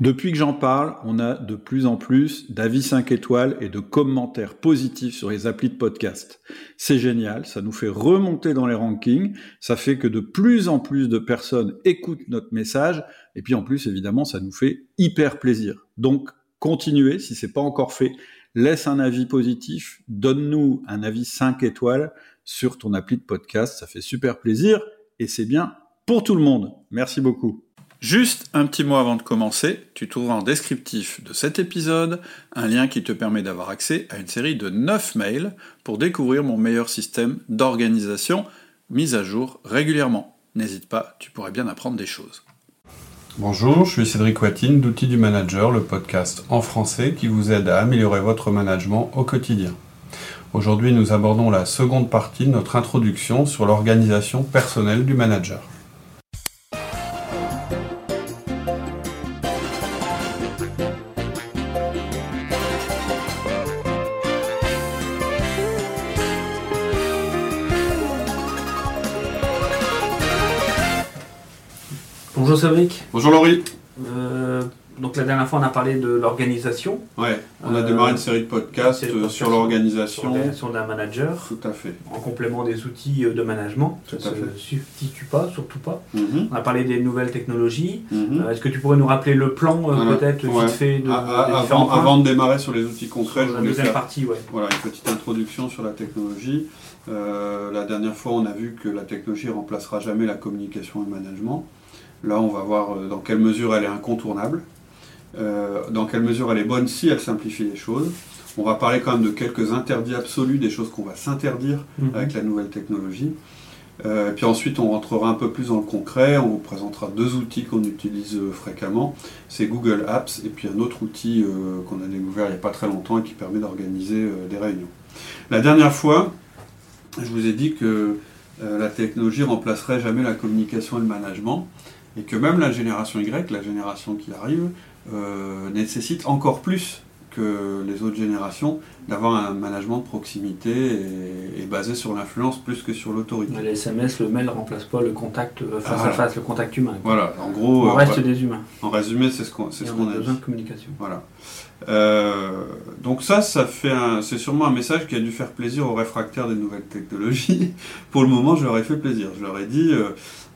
Depuis que j'en parle, on a de plus en plus d'avis 5 étoiles et de commentaires positifs sur les applis de podcast. C'est génial, ça nous fait remonter dans les rankings, ça fait que de plus en plus de personnes écoutent notre message, et puis en plus, évidemment, ça nous fait hyper plaisir. Donc, continuez, si c'est pas encore fait, laisse un avis positif, donne-nous un avis 5 étoiles sur ton appli de podcast, ça fait super plaisir, et c'est bien pour tout le monde. Merci beaucoup. Juste un petit mot avant de commencer, tu trouveras en descriptif de cet épisode un lien qui te permet d'avoir accès à une série de 9 mails pour découvrir mon meilleur système d'organisation mis à jour régulièrement. N'hésite pas, tu pourrais bien apprendre des choses. Bonjour, je suis Cédric Watine d'Outils du Manager, le podcast en français qui vous aide à améliorer votre management au quotidien. Aujourd'hui, nous abordons la seconde partie de notre introduction sur l'organisation personnelle du manager. Bonjour Laurie. Euh, donc la dernière fois on a parlé de l'organisation. Ouais, on a Euh, démarré une série de podcasts série de euh, sur l'organisation. L'organisation d'un manager, Tout à fait. en complément des outils euh, de management. Tout Ça à ne se substitue pas, surtout pas. Mhm, On a parlé des nouvelles technologies. mhm. Euh, Est-ce que tu pourrais nous rappeler le plan euh, Voilà. peut-être Ouais. vite fait de, des différents avant, de démarrer sur les outils concrets, je la deuxième faire partie, ouais. voilà, une petite introduction sur la technologie. Euh, la dernière fois, on a vu que la technologie remplacera jamais la communication et le management. Là, on va voir euh, dans quelle mesure elle est incontournable, euh, dans quelle mesure elle est bonne si elle simplifie les choses. On va parler quand même de quelques interdits absolus, des choses qu'on va s'interdire Mhm. avec la nouvelle technologie. Euh, puis ensuite, on rentrera un peu plus dans le concret. On vous présentera deux outils qu'on utilise euh, fréquemment. C'est Google Apps et puis un autre outil euh, qu'on a découvert il n'y a pas très longtemps et qui permet d'organiser des réunions. La dernière fois, je vous ai dit que la technologie remplacerait jamais la communication et le management et que même la génération Y, la génération qui arrive, euh, nécessite encore plus que les autres générations d'avoir un management de proximité et, et basé sur l'influence plus que sur l'autorité. Les SMS, le mail ne remplace pas le contact euh, face Ah, à face, le contact humain. Voilà, en gros, On euh, reste des humains. en résumé, c'est ce qu'on ce on qu'on a a besoin dit. de communication. Voilà. Euh, donc ça, ça fait c'est sûrement un message qui a dû faire plaisir aux réfractaires des nouvelles technologies. Pour le moment, je leur ai fait plaisir. Je leur ai dit euh,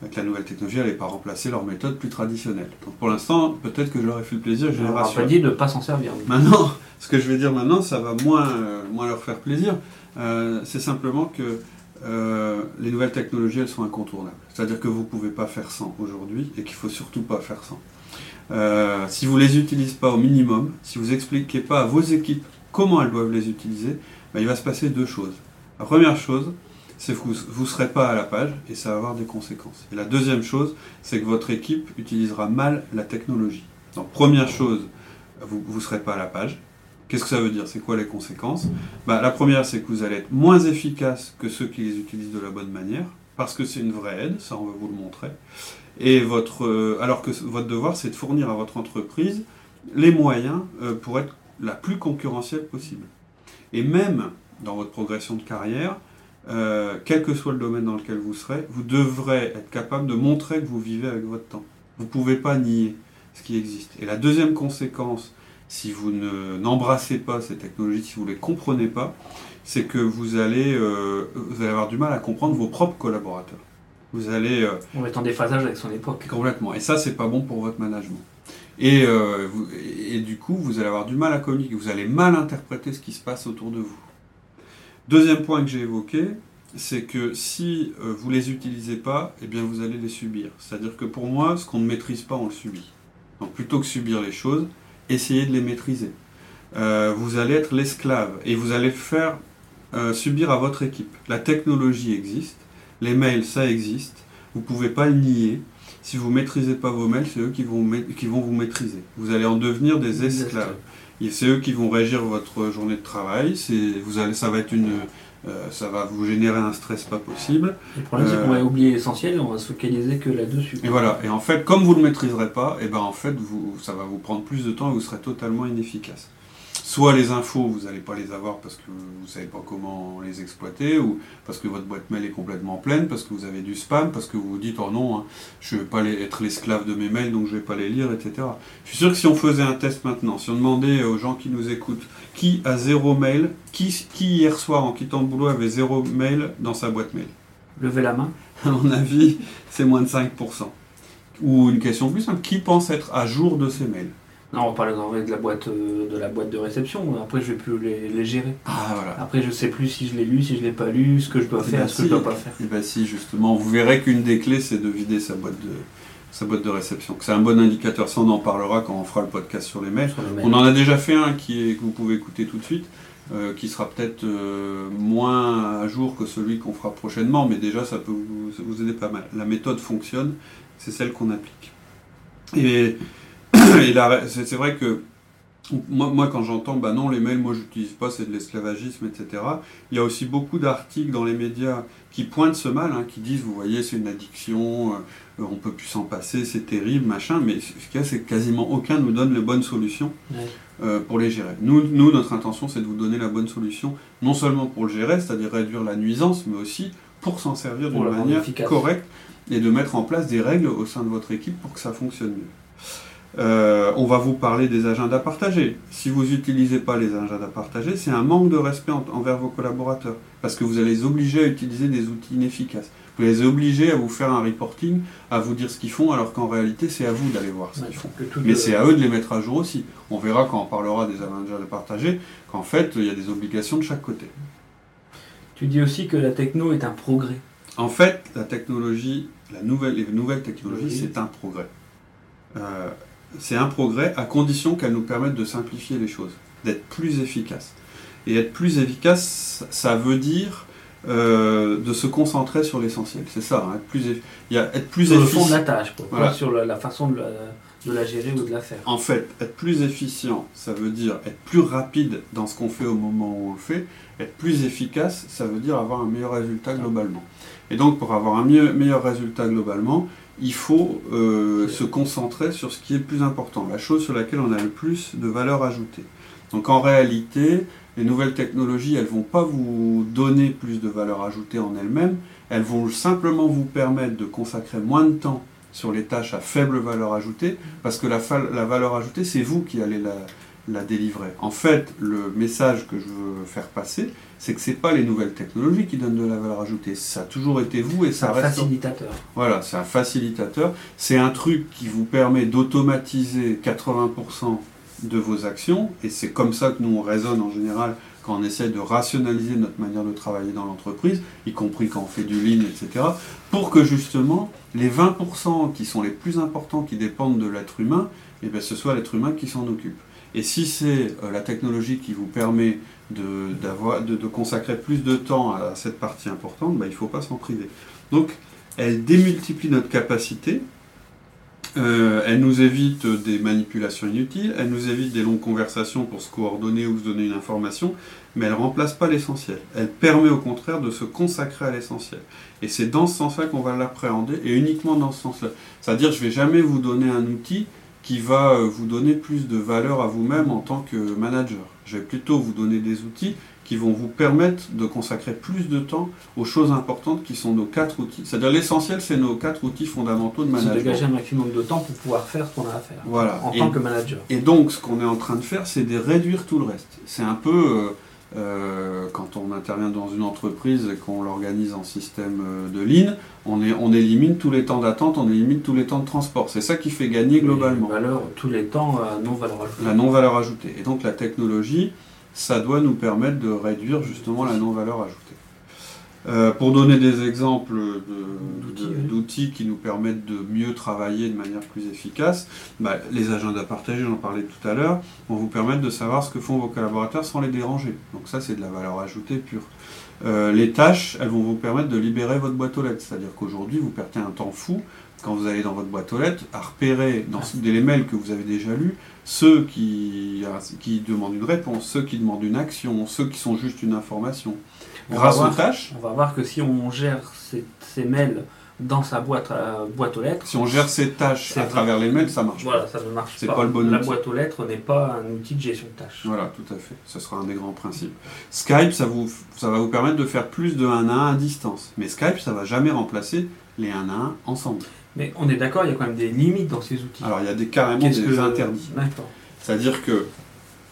que la nouvelle technologie n'allait pas remplacer leurs méthodes plus traditionnelles. Donc pour l'instant, peut-être que je leur ai fait le plaisir, je les n'a rassure. pas dit de ne pas s'en servir. Maintenant, ce que je vais dire maintenant, ça va moins, euh, moins leur faire plaisir. Euh, c'est simplement que euh, les nouvelles technologies, elles sont incontournables. C'est-à-dire que vous ne pouvez pas faire sans aujourd'hui et qu'il ne faut surtout pas faire sans. Euh, si vous ne les utilisez pas au minimum, si vous n'expliquez pas à vos équipes comment elles doivent les utiliser, ben, il va se passer deux choses. La première chose, c'est que vous ne serez pas à la page et ça va avoir des conséquences. Et la deuxième chose, c'est que votre équipe utilisera mal la technologie. Donc première chose, vous ne serez pas à la page. Qu'est-ce que ça veut dire? C'est quoi les conséquences? Bah, La première, c'est que vous allez être moins efficace que ceux qui les utilisent de la bonne manière, parce que c'est une vraie aide, ça on va vous le montrer. Et votre, euh, alors que votre devoir, c'est de fournir à votre entreprise les moyens euh, pour être la plus concurrentielle possible. Et même dans votre progression de carrière, euh, quel que soit le domaine dans lequel vous serez, vous devrez être capable de montrer que vous vivez avec votre temps. Vous ne pouvez pas nier ce qui existe. Et la deuxième conséquence, si vous ne- n'embrassez pas ces technologies, si vous ne les comprenez pas, c'est que vous allez, euh, vous allez avoir du mal à comprendre vos propres collaborateurs. Vous allez euh, On est en déphasage avec son époque. complètement. Et ça, c'est pas bon pour votre management. Et, euh, vous- et du coup, vous allez avoir du mal à communiquer. Vous allez mal interpréter ce qui se passe autour de vous. Deuxième point que j'ai évoqué, c'est que si euh, vous les utilisez pas, eh bien vous allez les subir. C'est-à-dire que pour moi, ce qu'on ne maîtrise pas, on le subit. Donc plutôt que subir les choses, essayez de les maîtriser. Euh, vous allez être l'esclave et vous allez le faire euh, subir à votre équipe. La technologie existe, les mails, ça existe, vous ne pouvez pas le nier. Si vous ne maîtrisez pas vos mails, c'est eux qui vont, qui vont vous maîtriser. Vous allez en devenir des esclaves. C'est eux qui vont régir votre journée de travail. C'est, vous allez, ça va être une, euh, ça va vous générer un stress pas possible. Le problème, c'est Euh, qu'on va oublier l'essentiel et on va se focaliser que là-dessus. Et voilà. Et en fait, comme vous ne le maîtriserez pas, et ben en fait, vous, ça va vous prendre plus de temps et vous serez totalement inefficace. Soit les infos, vous n'allez pas les avoir parce que vous ne savez pas comment les exploiter, ou parce que votre boîte mail est complètement pleine, parce que vous avez du spam, parce que vous vous dites oh non, hein, je ne vais pas être l'esclave de mes mails, donc je ne vais pas les lire, etc. Je suis sûr que si on faisait un test maintenant, si on demandait aux gens qui nous écoutent qui a zéro mail, qui, qui hier soir en quittant le boulot avait zéro mail dans sa boîte mail? Levez la main. À mon avis, c'est moins de 5%. Ou une question plus simple, qui pense être à jour de ses mails? Non, on parle de la boîte euh, de la boîte de réception. Après, je vais plus les, gérer. Ah, voilà. Après, je sais plus si je l'ai lu, si je l'ai pas lu, ce que je dois eh faire, ben ce que je dois pas faire. Et eh bien si, justement, vous verrez qu'une des clés, c'est de vider sa boîte de sa boîte de réception. C'est un bon indicateur. Ça, on en parlera quand on fera le podcast sur les mails. On en a déjà fait un qui est que vous pouvez écouter tout de suite. Euh, qui sera peut-être euh, moins à jour que celui qu'on fera prochainement, mais déjà ça peut vous, vous aider pas mal. La méthode fonctionne, c'est celle qu'on applique. Et c'est vrai que moi, moi, quand j'entends, bah non, les mails, moi, j'utilise pas, c'est de l'esclavagisme, etc. Il y a aussi beaucoup d'articles dans les médias qui pointent ce mal, hein, qui disent, vous voyez, c'est une addiction, euh, on peut plus s'en passer, c'est terrible, machin. Mais ce qu'il y a, c'est que quasiment aucun nous donne les bonnes solutions euh, pour les gérer. Nous, nous notre intention, c'est de vous donner la bonne solution, non seulement pour le gérer, c'est-à-dire réduire la nuisance, mais aussi pour s'en servir d'une manière correcte et de mettre en place des règles au sein de votre équipe pour que ça fonctionne mieux. Euh, on va vous parler des agendas partagés. Si vous n'utilisez pas les agendas partagés, c'est un manque de respect envers vos collaborateurs, parce que vous allez les obliger à utiliser des outils inefficaces. Vous les obligez à vous faire un reporting, à vous dire ce qu'ils font, alors qu'en réalité, c'est à vous d'aller voir ce qu'ils font. Mais c'est à eux de les mettre à jour aussi. On verra quand on parlera des agendas partagés qu'en fait, il y a des obligations de chaque côté. Tu dis aussi que la techno est un progrès. En fait, la technologie, la nouvelle, les nouvelles technologies, c'est un progrès. Euh, c'est un progrès à condition qu'elle nous permette de simplifier les choses, d'être plus efficace. Et être plus efficace, ça veut dire euh, de se concentrer sur l'essentiel. C'est ça, hein, être plus, il y a, être plus sur le fond de la tâche, pas sur la, façon de la, gérer ou de la faire. En fait, être plus efficient, ça veut dire être plus rapide dans ce qu'on fait au moment où on le fait. Être plus efficace, ça veut dire avoir un meilleur résultat globalement. Et donc, pour avoir un meilleur résultat globalement, il faut euh, se concentrer sur ce qui est le plus important, la chose sur laquelle on a le plus de valeur ajoutée. Donc en réalité, les nouvelles technologies, elles ne vont pas vous donner plus de valeur ajoutée en elles-mêmes, elles vont simplement vous permettre de consacrer moins de temps sur les tâches à faible valeur ajoutée, parce que la, la valeur ajoutée, c'est vous qui allez la, la délivrer. En fait, le message que je veux faire passer, c'est que ce n'est pas les nouvelles technologies qui donnent de la valeur ajoutée. Ça a toujours été vous et ça reste. un facilitateur. Voilà, c'est un facilitateur. C'est un truc qui vous permet d'automatiser 80% de vos actions. Et c'est comme ça que nous, on raisonne en général quand on essaie de rationaliser notre manière de travailler dans l'entreprise, y compris quand on fait du lean, etc. Pour que justement, les 20% qui sont les plus importants, qui dépendent de l'être humain, eh bien, ce soit l'être humain qui s'en occupe. Et si c'est euh, la technologie qui vous permet de, de, consacrer plus de temps à cette partie importante, bah, il ne faut pas s'en priver. Donc, elle démultiplie notre capacité, euh, elle nous évite des manipulations inutiles, elle nous évite des longues conversations pour se coordonner ou se donner une information, mais elle ne remplace pas l'essentiel. Elle permet au contraire de se consacrer à l'essentiel. Et c'est dans ce sens-là qu'on va l'appréhender, et uniquement dans ce sens-là. C'est-à-dire, je ne vais jamais vous donner un outil qui va euh, vous donner plus de valeur à vous-même en tant que manager. Je vais plutôt vous donner des outils qui vont vous permettre de consacrer plus de temps aux choses importantes qui sont nos quatre outils. C'est-à-dire l'essentiel, c'est nos quatre outils fondamentaux de management. C'est dégager un maximum de temps pour pouvoir faire ce qu'on a à faire voilà. en tant que manager. Et donc, ce qu'on est en train de faire, c'est de réduire tout le reste. C'est un peu... Euh, euh, quand on intervient dans une entreprise et qu'on l'organise en système euh, de ligne, on, on, élimine tous les temps d'attente, on élimine tous les temps de transport. C'est ça qui fait gagner globalement. Valeur, tous les temps à non-valeur ajoutée. La non-valeur ajoutée. Et donc la technologie, ça doit nous permettre de réduire justement la non-valeur ajoutée. Euh, pour donner des exemples d'outils qui nous permettent de mieux travailler de manière plus efficace, bah, les agendas partagés, j'en parlais tout à l'heure, vont vous permettre de savoir ce que font vos collaborateurs sans les déranger. Donc ça, c'est de la valeur ajoutée pure. Euh, les tâches, elles vont vous permettre de libérer votre boîte aux lettres. C'est-à-dire qu'aujourd'hui, vous perdez un temps fou quand vous allez dans votre boîte aux lettres à repérer dans les mails que vous avez déjà lus ceux qui, qui demandent une réponse, ceux qui demandent une action, ceux qui sont juste une information. Grâce aux tâches. On va voir que si on gère ces, mails dans sa boîte, à, boîte aux lettres. Si on gère ses tâches à travers les mails, ça marche voilà, ça ne marche pas. pas le bon La boîte aux lettres n'est pas un outil de gestion de tâches. Voilà, tout à fait. Ce sera un des grands principes. Skype, ça, vous, ça va vous permettre de faire plus de 1 à 1 à distance. Mais Skype, ça ne va jamais remplacer les 1 à 1 ensemble. Mais on est d'accord, il y a quand même des limites dans ces outils. Alors, il y a des, carrément des interdits. C'est-à-dire que euh,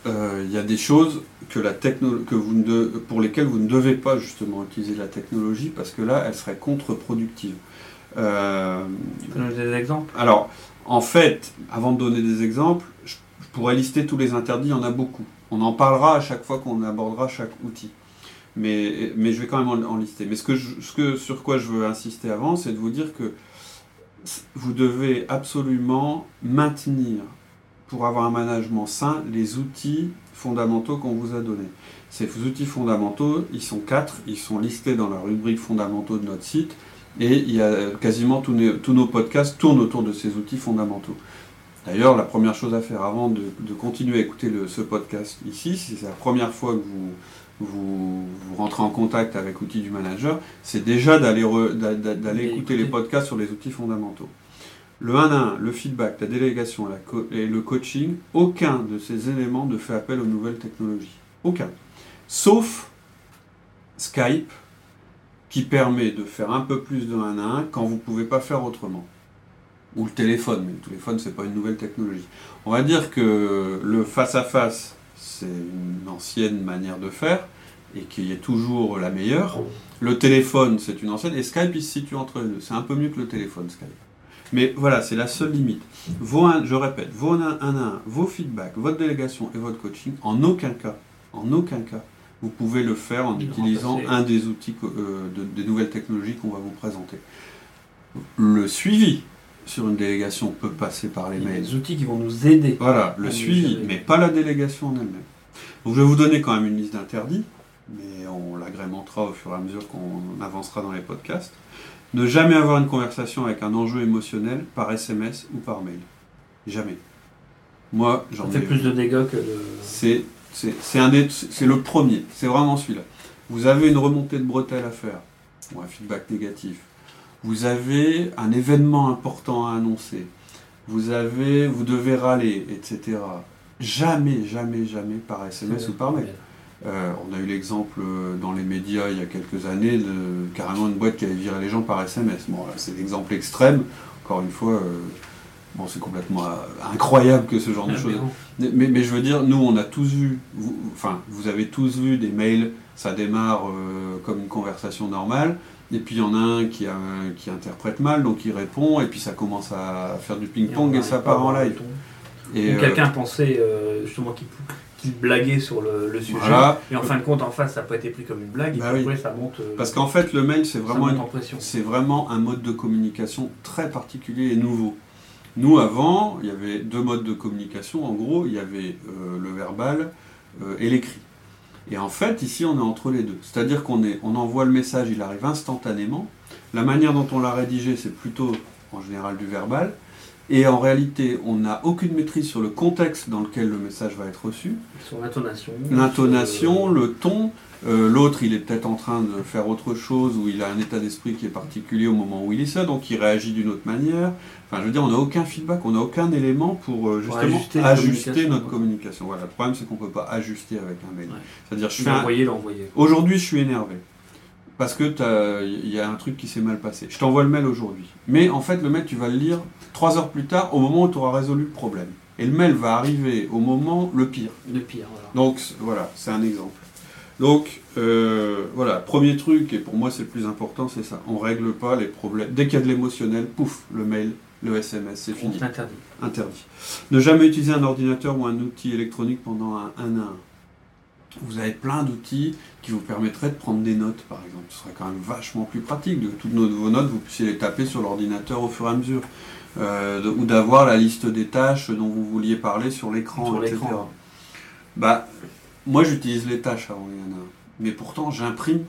il y a des choses que la que vous pour lesquelles vous ne devez pas justement utiliser la technologie parce que là, elle serait contre-productive. Euh, tu peux donner des exemples Alors, en fait, avant de donner des exemples, je, pourrais lister tous les interdits, il y en a beaucoup. On en parlera à chaque fois qu'on abordera chaque outil. Mais, mais je vais quand même en, lister. Mais ce que, ce que sur quoi je veux insister avant, c'est de vous dire que vous devez absolument maintenir pour avoir un management sain les outils fondamentaux qu'on vous a donnés. Ces outils fondamentaux, ils sont quatre, ils sont listés dans la rubrique fondamentaux de notre site, et il y a quasiment tous, nos, podcasts tournent autour de ces outils fondamentaux. D'ailleurs, la première chose à faire avant de, continuer à écouter ce podcast ici, si c'est la première fois que vous, vous, rentrez en contact avec Outils du Manager, c'est déjà d'aller écouter les podcasts sur les outils fondamentaux. Le 1 à 1, le feedback, la délégation et le coaching, aucun de ces éléments ne fait appel aux nouvelles technologies. Aucun. Sauf Skype, qui permet de faire un peu plus de 1 à 1 quand vous ne pouvez pas faire autrement. Ou le téléphone, mais le téléphone, ce n'est pas une nouvelle technologie. On va dire que le face-à-face, c'est une ancienne manière de faire, et qui est toujours la meilleure. Le téléphone, c'est une ancienne, et Skype, il se situe entre les deux. C'est un peu mieux que le téléphone, Skype. Mais voilà, c'est la seule limite. Vos, je répète, vos 1 à 1, vos feedbacks, votre délégation et votre coaching, en aucun cas, en aucun cas, vous pouvez le faire en utilisant un des outils euh, des nouvelles technologies qu'on va vous présenter. Le suivi sur une délégation peut passer par les mails. Des outils qui vont nous aider. Voilà, le suivi, mais pas la délégation en elle-même. Donc je vais vous donner quand même une liste d'interdits, mais on l'agrémentera au fur et à mesure qu'on avancera dans les podcasts. Ne jamais avoir une conversation avec un enjeu émotionnel par SMS ou par mail. Jamais. Moi, j'en ai. fait plus de dégâts que de. C'est, c'est, c'est le premier. C'est vraiment celui-là. Vous avez une remontée de bretelles à faire, ou un feedback négatif. Vous avez un événement important à annoncer. Vous avez, vous devez râler, etc. Jamais, jamais, jamais par SMS ou par mail. Euh, on a eu l'exemple euh, dans les médias il y a quelques années de carrément une boîte qui avait viré les gens par SMS. Bon, c'est l'exemple extrême. Encore une fois, euh, bon, c'est complètement incroyable que ce genre de ah, choses. Mais, je veux dire, nous, on a tous vu, vous, enfin, vous avez tous vu des mails, ça démarre comme une conversation normale. Et puis il y en a un qui, qui interprète mal, donc il répond, et puis ça commence à faire du ping-pong et, ça part en live. Et quelqu'un pensait justement qu'il blaguer sur le, sujet. Et en fin de compte, en face, ça n'a pas été pris comme une blague. et bah après, ça monte. Euh, Parce qu'en fait, le mail, c'est vraiment, c'est vraiment un mode de communication très particulier et nouveau. Nous, avant, il y avait deux modes de communication. En gros, il y avait euh, le verbal euh, et l'écrit. Et en fait, ici, on est entre les deux. C'est-à-dire qu'on on envoie le message, il arrive instantanément. La manière dont on l'a rédigé, c'est plutôt en général du verbal. Et en réalité, on n'a aucune maîtrise sur le contexte dans lequel le message va être reçu. Sur l'intonation. L'intonation, le ton. Euh, l'autre, il est peut-être en train de faire autre chose, ou il a un état d'esprit qui est particulier au moment où il est ça, donc il réagit d'une autre manière. Enfin, je veux dire, on n'a aucun feedback, on n'a aucun élément pour euh, justement ajuster, notre communication. Voilà, le problème, c'est qu'on ne peut pas ajuster avec un mail. C'est-à-dire, je fais l'envoyer. Aujourd'hui, je suis énervé parce que il y a un truc qui s'est mal passé. Je t'envoie le mail aujourd'hui. Mais en fait, le mail, tu vas le lire trois heures plus tard, au moment où tu auras résolu le problème. Et le mail va arriver au moment le pire. Le pire, voilà. Donc voilà, c'est un exemple. Donc euh, voilà, premier truc, et pour moi c'est le plus important, c'est ça. On règle pas les problèmes. Dès qu'il y a de l'émotionnel, pouf, le mail, le SMS, c'est fini. Interdit. Interdit. Ne jamais utiliser un ordinateur ou un outil électronique pendant un 1 à 1 vous avez plein d'outils qui vous permettraient de prendre des notes, par exemple. Ce serait quand même vachement plus pratique de toutes vos notes, vous puissiez les taper sur l'ordinateur au fur et à mesure. Euh, ou d'avoir la liste des tâches dont vous vouliez parler sur l'écran, etc. Bah, moi, j'utilise les tâches avant Yana, mais pourtant, j'imprime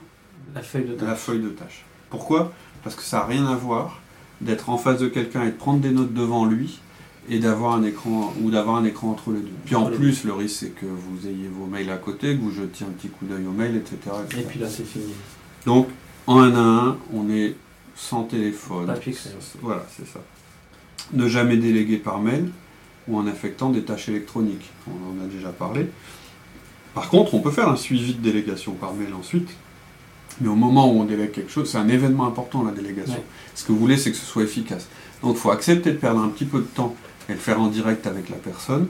la feuille de La feuille de tâche. Pourquoi? Parce que ça n'a rien à voir d'être en face de quelqu'un et de prendre des notes devant lui et d'avoir un écran ou d'avoir un écran entre les deux. Puis en plus, le risque c'est que vous ayez vos mails à côté, que vous jetiez un petit coup d'œil aux mails, etc., Et puis là, c'est fini. Donc, en un à un, on est sans téléphone. voilà, c'est ça. Ne jamais déléguer par mail ou en affectant des tâches électroniques. On en a déjà parlé. Par contre, on peut faire un suivi de délégation par mail ensuite. Mais au moment où on délègue quelque chose, c'est un événement important la délégation. Ce que vous voulez, c'est que ce soit efficace. Donc il faut accepter de perdre un petit peu de temps et le faire en direct avec la personne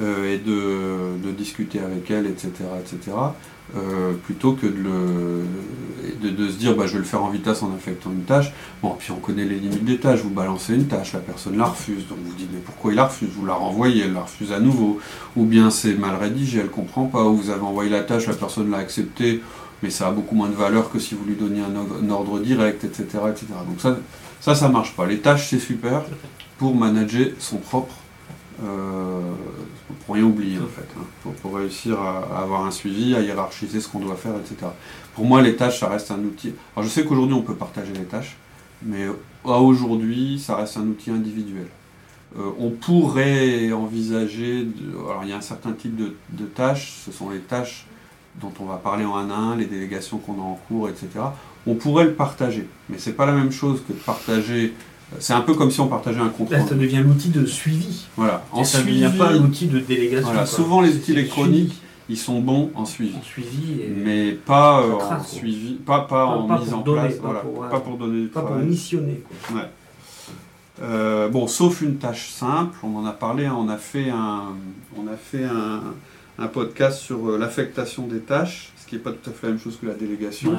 euh, et de, discuter avec elle, etc. etc. Euh, plutôt que de, se dire bah, je vais le faire en vitesse en affectant une tâche. Bon, puis on connaît les limites des tâches, vous balancez une tâche, la personne la refuse, donc vous dites mais pourquoi il la refuse? Vous la renvoyez, elle la refuse à nouveau, ou bien c'est mal rédigé, elle ne comprend pas, ou vous avez envoyé la tâche, la personne l'a acceptée, mais ça a beaucoup moins de valeur que si vous lui donniez un, ordre direct, etc., etc. Donc ça, ça, ça marche pas. Les tâches, c'est super pour manager son propre euh, pour rien oublier en fait, hein. pour, réussir à, avoir un suivi, à hiérarchiser ce qu'on doit faire, etc. Pour moi, les tâches, ça reste un outil. Alors je sais qu'aujourd'hui, on peut partager les tâches, mais aujourd'hui, ça reste un outil individuel. Euh, on pourrait envisager, alors il y a un certain type de, de, tâches, ce sont les tâches dont on va parler en un à un, les délégations qu'on a en cours, etc. On pourrait le partager, mais c'est pas la même chose que de partager c'est un peu comme si on partageait un contrat. Là, ça devient l'outil de suivi. Voilà. En ça ne devient pas l'outil de délégation. Voilà. Souvent, les outils électroniques, ils sont bons en suivi. En suivi mais pas euh, en suivi, pas, pas, en mise en place. Pas, pour, pas pour donner Pas pour missionner. Ouais. Euh, bon, sauf une tâche simple, on en a parlé, hein, on a fait un, on a fait un, un podcast sur euh, l'affectation des tâches qui n'est pas tout à fait la même chose que la délégation.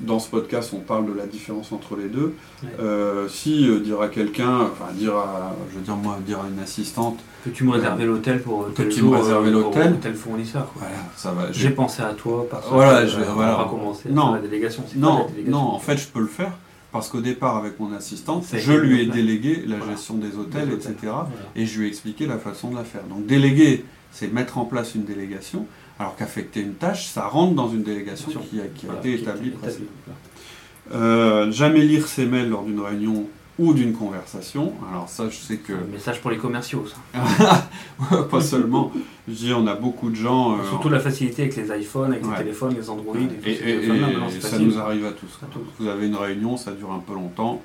Dans ce podcast, on parle de la différence entre les deux. Euh, si euh, dire à quelqu'un, enfin dire à, je veux dire moi, dire à une assistante. Peux-tu me réserver l'hôtel pour tel tu me réserver l'hôtel tel fournisseur Voilà, ça va. J'ai pensé à toi parce voilà, je, voilà. va commencer non, la délégation. Non, non, en fait, je peux le faire parce qu'au départ, avec mon assistante, je lui ai délégué la gestion des hôtels, etc. Et je lui ai expliqué la façon de la faire. Donc déléguer, c'est mettre en place une délégation. Alors qu'affecter une tâche, ça rentre dans une délégation qui a, été établie précédemment. Euh, jamais lire ses mails lors d'une réunion ou d'une conversation. Alors ça, je sais que... Un message pour les commerciaux, ça. Pas seulement. Je dis, on a beaucoup de gens... Euh, Surtout la facilité avec les iPhones, avec les téléphones, les Android. Et, ça nous arrive à tous. Vous avez une réunion, ça dure un peu longtemps.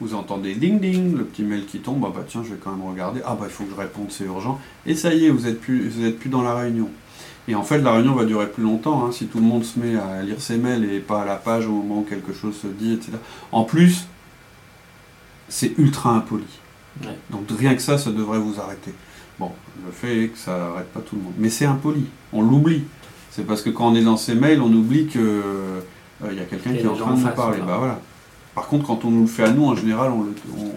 Vous entendez ding ding, le petit mail qui tombe. Ah bah tiens, je vais quand même regarder. Ah bah il faut que je réponde, c'est urgent. Et ça y est, vous n'êtes plus, vous êtes plus dans la réunion. Et en fait, la réunion va durer plus longtemps hein, si tout le monde se met à lire ses mails et pas à la page au moment où quelque chose se dit, etc. En plus, c'est ultra impoli. Donc rien que ça, ça devrait vous arrêter. Bon, le fait est que ça n'arrête pas tout le monde. Mais c'est impoli, on l'oublie. C'est parce que quand on est dans ses mails, on oublie qu'il euh, y a quelqu'un qui est en train de nous parler. Bah, voilà. Par contre, quand on nous le fait à nous, en général,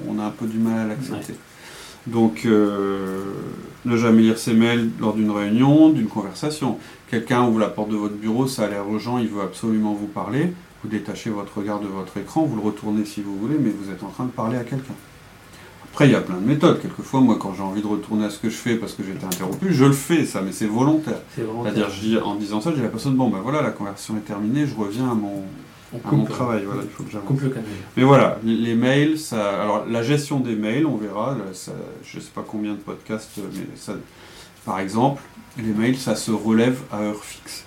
on, a un peu du mal à l'accepter. Donc, euh, ne jamais lire ses mails lors d'une réunion, d'une conversation. Quelqu'un ouvre la porte de votre bureau, ça a l'air urgent, il veut absolument vous parler. Vous détachez votre regard de votre écran, vous le retournez si vous voulez, mais vous êtes en train de parler à quelqu'un. Après, il y a plein de méthodes. Quelquefois, moi, quand j'ai envie de retourner à ce que je fais parce que j'ai été interrompu, je le fais, ça, mais c'est volontaire. C'est-à-dire, en disant ça, à la personne, bon, ben voilà, la conversation est terminée, je reviens à mon, à mon travail. Voilà, il faut que j'avance. Mais voilà, les mails, ça, alors la gestion des mails, on verra. je ne sais pas combien de podcasts, mais ça, par exemple, les mails, ça se relève à heure fixe.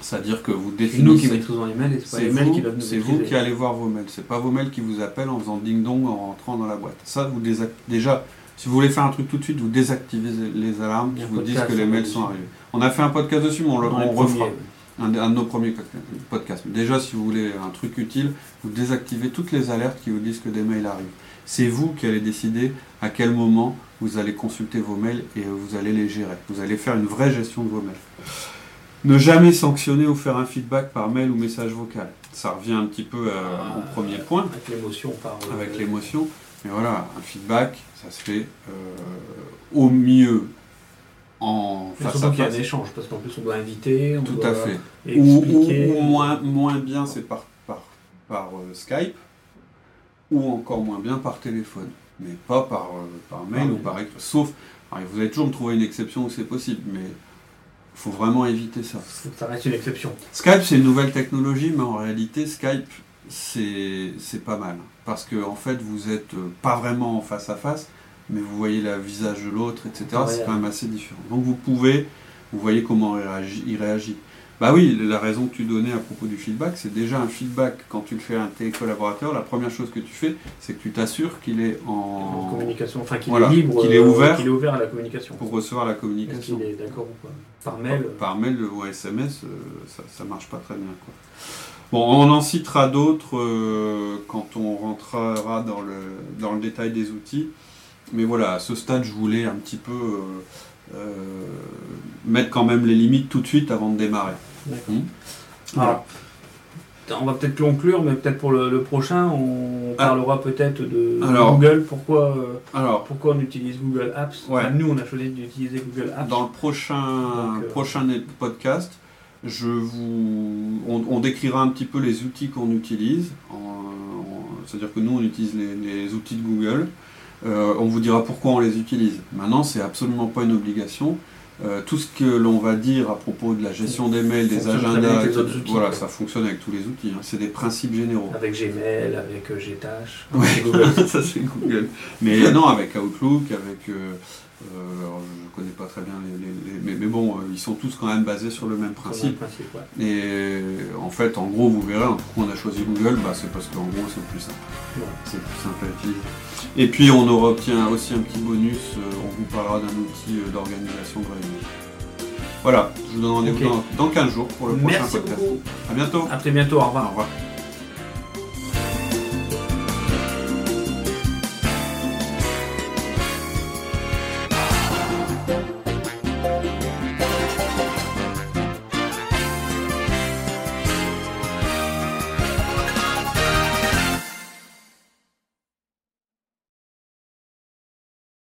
C'est-à-dire que vous définissez. C'est nous qui maîtrisons les mails et c'est pas les mails qui doivent nous C'est vous qui allez voir vos mails. C'est pas vos mails qui vous appellent en faisant ding-dong en rentrant dans la boîte. Ça, vous déjà, si vous voulez faire un truc tout de suite, vous désactivez les alarmes qui vous disent que les mails sont arrivés. On a fait un podcast dessus, mais on le on refera un, de nos premiers podcasts. Déjà, si vous voulez un truc utile, vous désactivez toutes les alertes qui vous disent que des mails arrivent. C'est vous qui allez décider à quel moment vous allez consulter vos mails et vous allez les gérer. Vous allez faire une vraie gestion de vos mails. Ne jamais sanctionner ou faire un feedback par mail ou message vocal. Ça revient un petit peu ah, au premier point. Avec l'émotion par. Avec l'émotion. Mais voilà, un feedback, ça se fait euh, au mieux en face à face. qu'il y a un échange, parce qu'en plus on doit inviter, on Tout doit à fait. Expliquer. Ou, moins, moins bien c'est par, par, par euh, Skype, ou encore moins bien par téléphone, mais pas par, euh, par mail ou par écrit. Sauf, vous allez toujours me trouver une exception où c'est possible, mais il faut vraiment éviter ça. Ça reste une exception. Skype c'est une nouvelle technologie, mais en réalité Skype c'est pas mal. Parce que en fait vous êtes euh, pas vraiment en face à face, mais vous voyez le visage de l'autre, etc. c'est quand même assez différent. Donc vous pouvez, vous voyez comment il réagit. Bah oui, la raison que tu donnais à propos du feedback, c'est déjà un feedback quand tu le fais à tes collaborateurs. La première chose que tu fais, c'est que tu t'assures qu'il est en... communication, enfin qu'il est libre, qu'il est ouvert, qu'il est ouvert à la communication. Pour recevoir la communication. Qu'il est d'accord ou pas? Par mail. Par, mail ou SMS, euh, ça, ça marche pas très bien. Quoi. Bon, on en citera d'autres euh, quand on rentrera dans le, dans le détail des outils. Mais voilà, à ce stade, je voulais un petit peu euh, mettre quand même les limites tout de suite avant de démarrer. Hmm. on va peut-être conclure, mais peut-être pour le, prochain, on ah. parlera peut-être de, Google. Pourquoi, euh, alors, pourquoi on utilise Google Apps? Nous, on a choisi d'utiliser Google Apps. Dans le prochain, euh, prochain podcast, je vous, on, décrira un petit peu les outils qu'on utilise. C'est-à-dire que nous, on utilise les, outils de Google. Euh, on vous dira pourquoi on les utilise. Maintenant, c'est absolument pas une obligation. Euh, tout ce que l'on va dire à propos de la gestion des mails, des agendas, voilà, ça fonctionne avec tous les outils. Hein. C'est des principes généraux. Avec Gmail, avec euh, Gtash. ça c'est Google. Mais non, avec Outlook, avec. Euh, alors, je ne connais pas très bien les, mais, bon, ils sont tous quand même basés sur le même principe. Et en fait, en gros, vous verrez, pourquoi on a choisi Google, bah, c'est parce qu'en gros, c'est plus simple. C'est plus simple à utiliser. Et puis on aura obtient aussi un petit bonus, euh, on vous parlera d'un outil euh, d'organisation de réunion. Voilà, je vous donne rendez-vous dans, 15 jours pour le prochain podcast. Beaucoup. A bientôt. À très bientôt, au revoir. Au revoir.